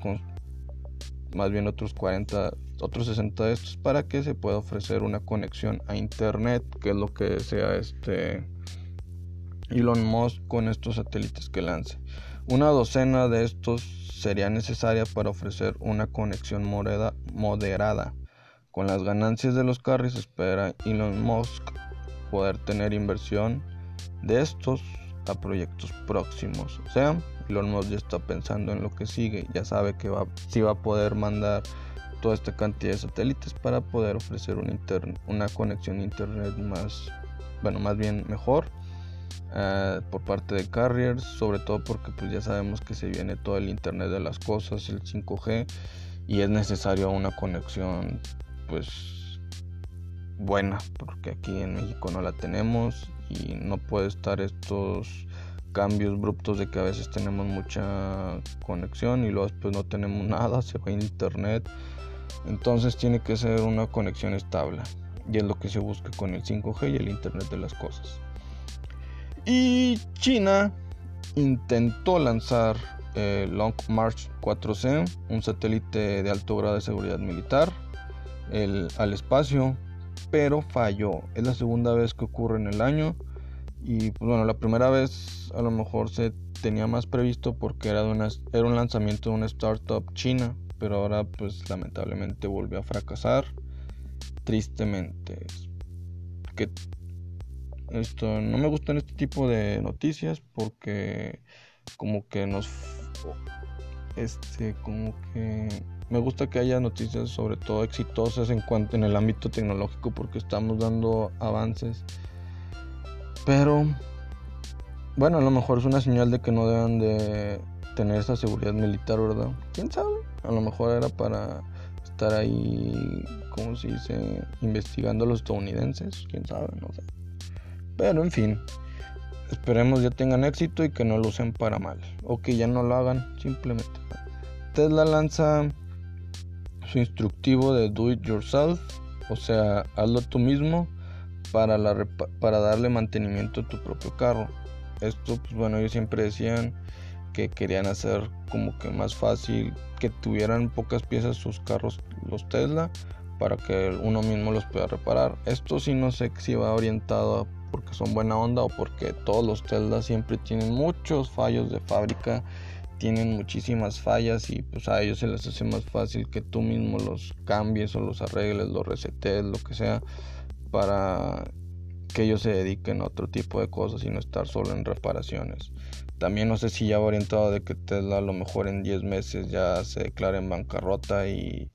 más bien otros 40, otros 60 de estos para que se pueda ofrecer una conexión a internet, que es lo que desea este Elon Musk con estos satélites que lance. Una docena de estos sería necesaria para ofrecer una conexión moderada. Con las ganancias de los carros espera Elon Musk poder tener inversión de estos a proyectos próximos. O sea, Elon Musk ya está pensando en lo que sigue, ya sabe que va, si va a poder mandar toda esta cantidad de satélites para poder ofrecer un una conexión internet más, bueno, más bien mejor uh, por parte de carriers, sobre todo porque pues ya sabemos que se viene todo el internet de las cosas, el 5G y es necesario una conexión pues buena, porque aquí en México no la tenemos y no puede estar estos cambios abruptos de que a veces tenemos mucha conexión y luego después no tenemos *laughs* nada, se va internet. Entonces tiene que ser una conexión estable y es lo que se busca con el 5G y el internet de las cosas. Y China intentó lanzar el Long March 4C, un satélite de alto grado de seguridad militar, al espacio, pero falló. Es la segunda vez que ocurre en el año. Y pues bueno, la primera vez a lo mejor se tenía más previsto porque era, era un lanzamiento de una startup china, pero ahora pues lamentablemente volvió a fracasar. Tristemente. Que esto no me gustan este tipo de noticias porque como que nos este como que me gusta que haya noticias sobre todo exitosas en cuanto en el ámbito tecnológico porque estamos dando avances. Pero bueno a lo mejor es una señal de que no deben de tener esa seguridad militar verdad quién sabe a lo mejor era para estar ahí como se dice investigando a los estadounidenses quién sabe no sé pero en fin, esperemos ya tengan éxito y que no lo usen para mal. O que ya no lo hagan simplemente. Tesla lanza su instructivo de do it yourself. O sea, hazlo tú mismo para, la, para darle mantenimiento a tu propio carro. Esto, pues bueno, ellos siempre decían que querían hacer como que más fácil que tuvieran pocas piezas sus carros, los Tesla, para que uno mismo los pueda reparar. Esto sí no sé si va orientado porque son buena onda o porque todos los Tesla siempre tienen muchos fallos de fábrica, tienen muchísimas fallas y pues a ellos se les hace más fácil que tú mismo los cambies o los arregles, los resetes, lo que sea, para que ellos se dediquen a otro tipo de cosas y no estar solo en reparaciones. También no sé si ya va orientado de que Tesla a lo mejor en 10 meses ya se declare en bancarrota y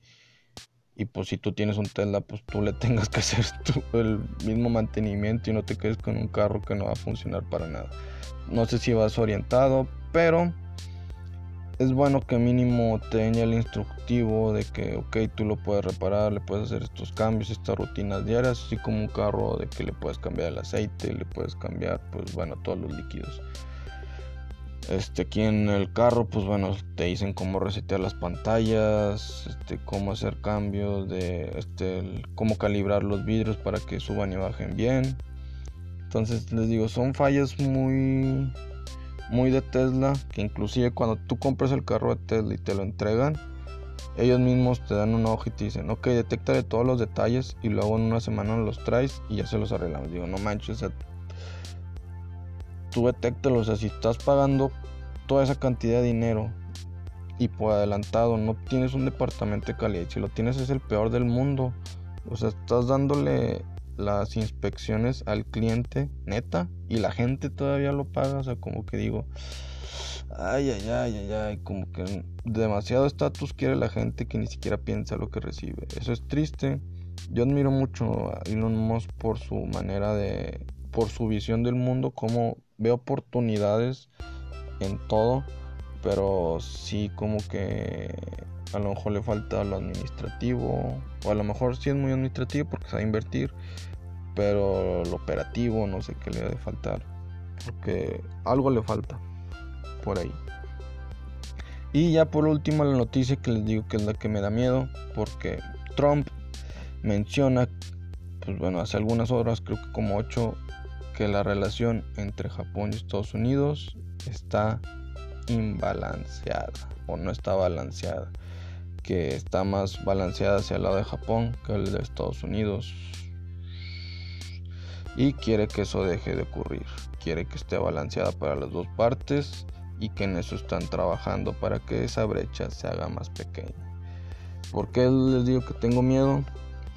y pues si tú tienes un Tesla, pues tú le *laughs* tengas que hacer el mismo mantenimiento y no te quedes con un carro que no va a funcionar para nada. No sé si vas orientado, pero es bueno que mínimo tenga el instructivo de que, ok, tú lo puedes reparar, le puedes hacer estos cambios, estas rutinas diarias, así como un carro de que le puedes cambiar el aceite, le puedes cambiar, pues bueno, todos los líquidos. Este, aquí en el carro, pues bueno, te dicen cómo resetear las pantallas, este, cómo hacer cambios, de, este, cómo calibrar los vidrios para que suban y bajen bien. Entonces les digo, son fallas muy, muy de Tesla, que inclusive cuando tú compras el carro de Tesla y te lo entregan, ellos mismos te dan una hoja y te dicen, ok, detecta de todos los detalles y luego en una semana los traes y ya se los arreglamos. Digo, no manches, tú detéctalo, o sea, si estás pagando toda esa cantidad de dinero y por adelantado no tienes un departamento de calidad, si lo tienes es el peor del mundo, o sea, estás dándole las inspecciones al cliente, neta, y la gente todavía lo paga, o sea, como que digo, ay, ay, ay, ay, ay, como que demasiado estatus quiere la gente que ni siquiera piensa lo que recibe. Eso es triste. Yo admiro mucho a Elon Musk por su manera de, por su visión del mundo, como veo oportunidades en todo, pero sí como que a lo mejor le falta lo administrativo, o a lo mejor sí es muy administrativo porque sabe invertir, pero lo operativo no sé qué le debe faltar, porque algo le falta por ahí. Y ya por último la noticia que les digo que es la que me da miedo, porque Trump menciona, pues bueno, hace algunas horas, creo que como 8 que la relación entre Japón y Estados Unidos está imbalanceada o no está balanceada, que está más balanceada hacia el lado de Japón que el de Estados Unidos. Y quiere que eso deje de ocurrir, quiere que esté balanceada para las dos partes y que en eso están trabajando para que esa brecha se haga más pequeña. ¿Por qué les digo que tengo miedo?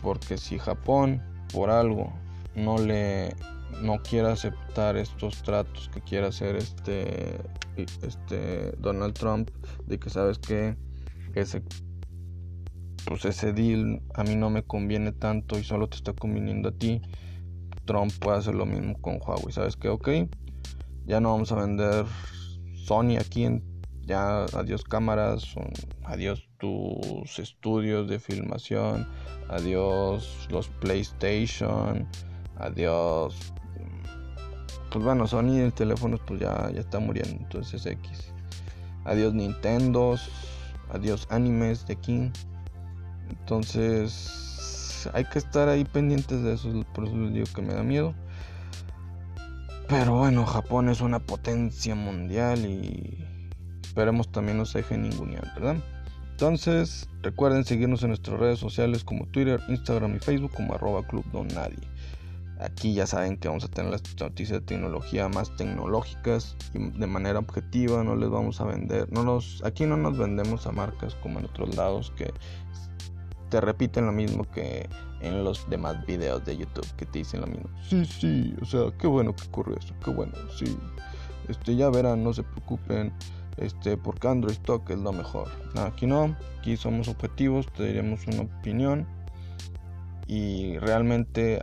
Porque si Japón por algo no le no quiera aceptar estos tratos que quiera hacer este este Donald Trump de que sabes que ese pues ese deal a mí no me conviene tanto y solo te está conviniendo a ti Trump puede hacer lo mismo con Huawei. Sabes que ok ya no vamos a vender Sony aquí en ya adiós cámaras adiós tus estudios de filmación adiós los PlayStation adiós pues bueno, Sony el teléfono pues ya, ya está muriendo, entonces X. Adiós Nintendo, adiós animes de King. Entonces hay que estar ahí pendientes de eso, por eso les digo que me da miedo. Pero bueno, Japón es una potencia mundial y esperemos también no se deje ningunear, ¿verdad? Entonces, recuerden seguirnos en nuestras redes sociales como Twitter, Instagram y Facebook como arroba Club Don Nadie. Aquí ya saben que vamos a tener las noticias de tecnología más tecnológicas y de manera objetiva, no les vamos a vender, no nos, aquí no nos vendemos a marcas como en otros lados que te repiten lo mismo que en los demás videos de YouTube que te dicen lo mismo. Sí, sí, o sea, qué bueno que ocurre eso, qué bueno, sí. Este, ya verán, no se preocupen, este, porque Android Stock es lo mejor. aquí no, aquí somos objetivos, te diremos una opinión y realmente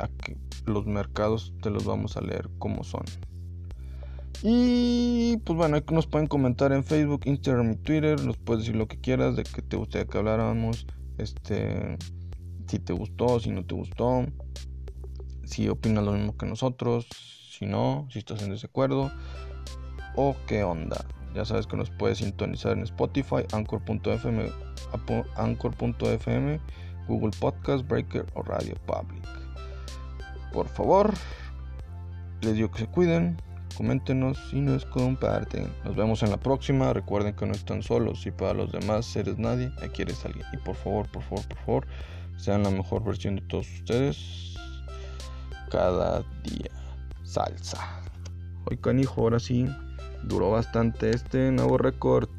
los mercados te los vamos a leer como son. Y pues bueno, nos pueden comentar en Facebook, Instagram y Twitter. Nos puedes decir lo que quieras, de que te gustaría que habláramos. Este, si te gustó, si no te gustó. Si opinas lo mismo que nosotros. Si no, si estás en desacuerdo. O qué onda. Ya sabes que nos puedes sintonizar en Spotify, Anchor.fm, Anchor.fm, Google Podcast, Breaker o Radio Public. Por favor, les digo que se cuiden, coméntenos y nos comparten. Nos vemos en la próxima. Recuerden que no están solos y para los demás eres nadie, aquí eres alguien. Y por favor, por favor, por favor, sean la mejor versión de todos ustedes cada día. Salsa. Hoy canijo, ahora sí, duró bastante este nuevo récord.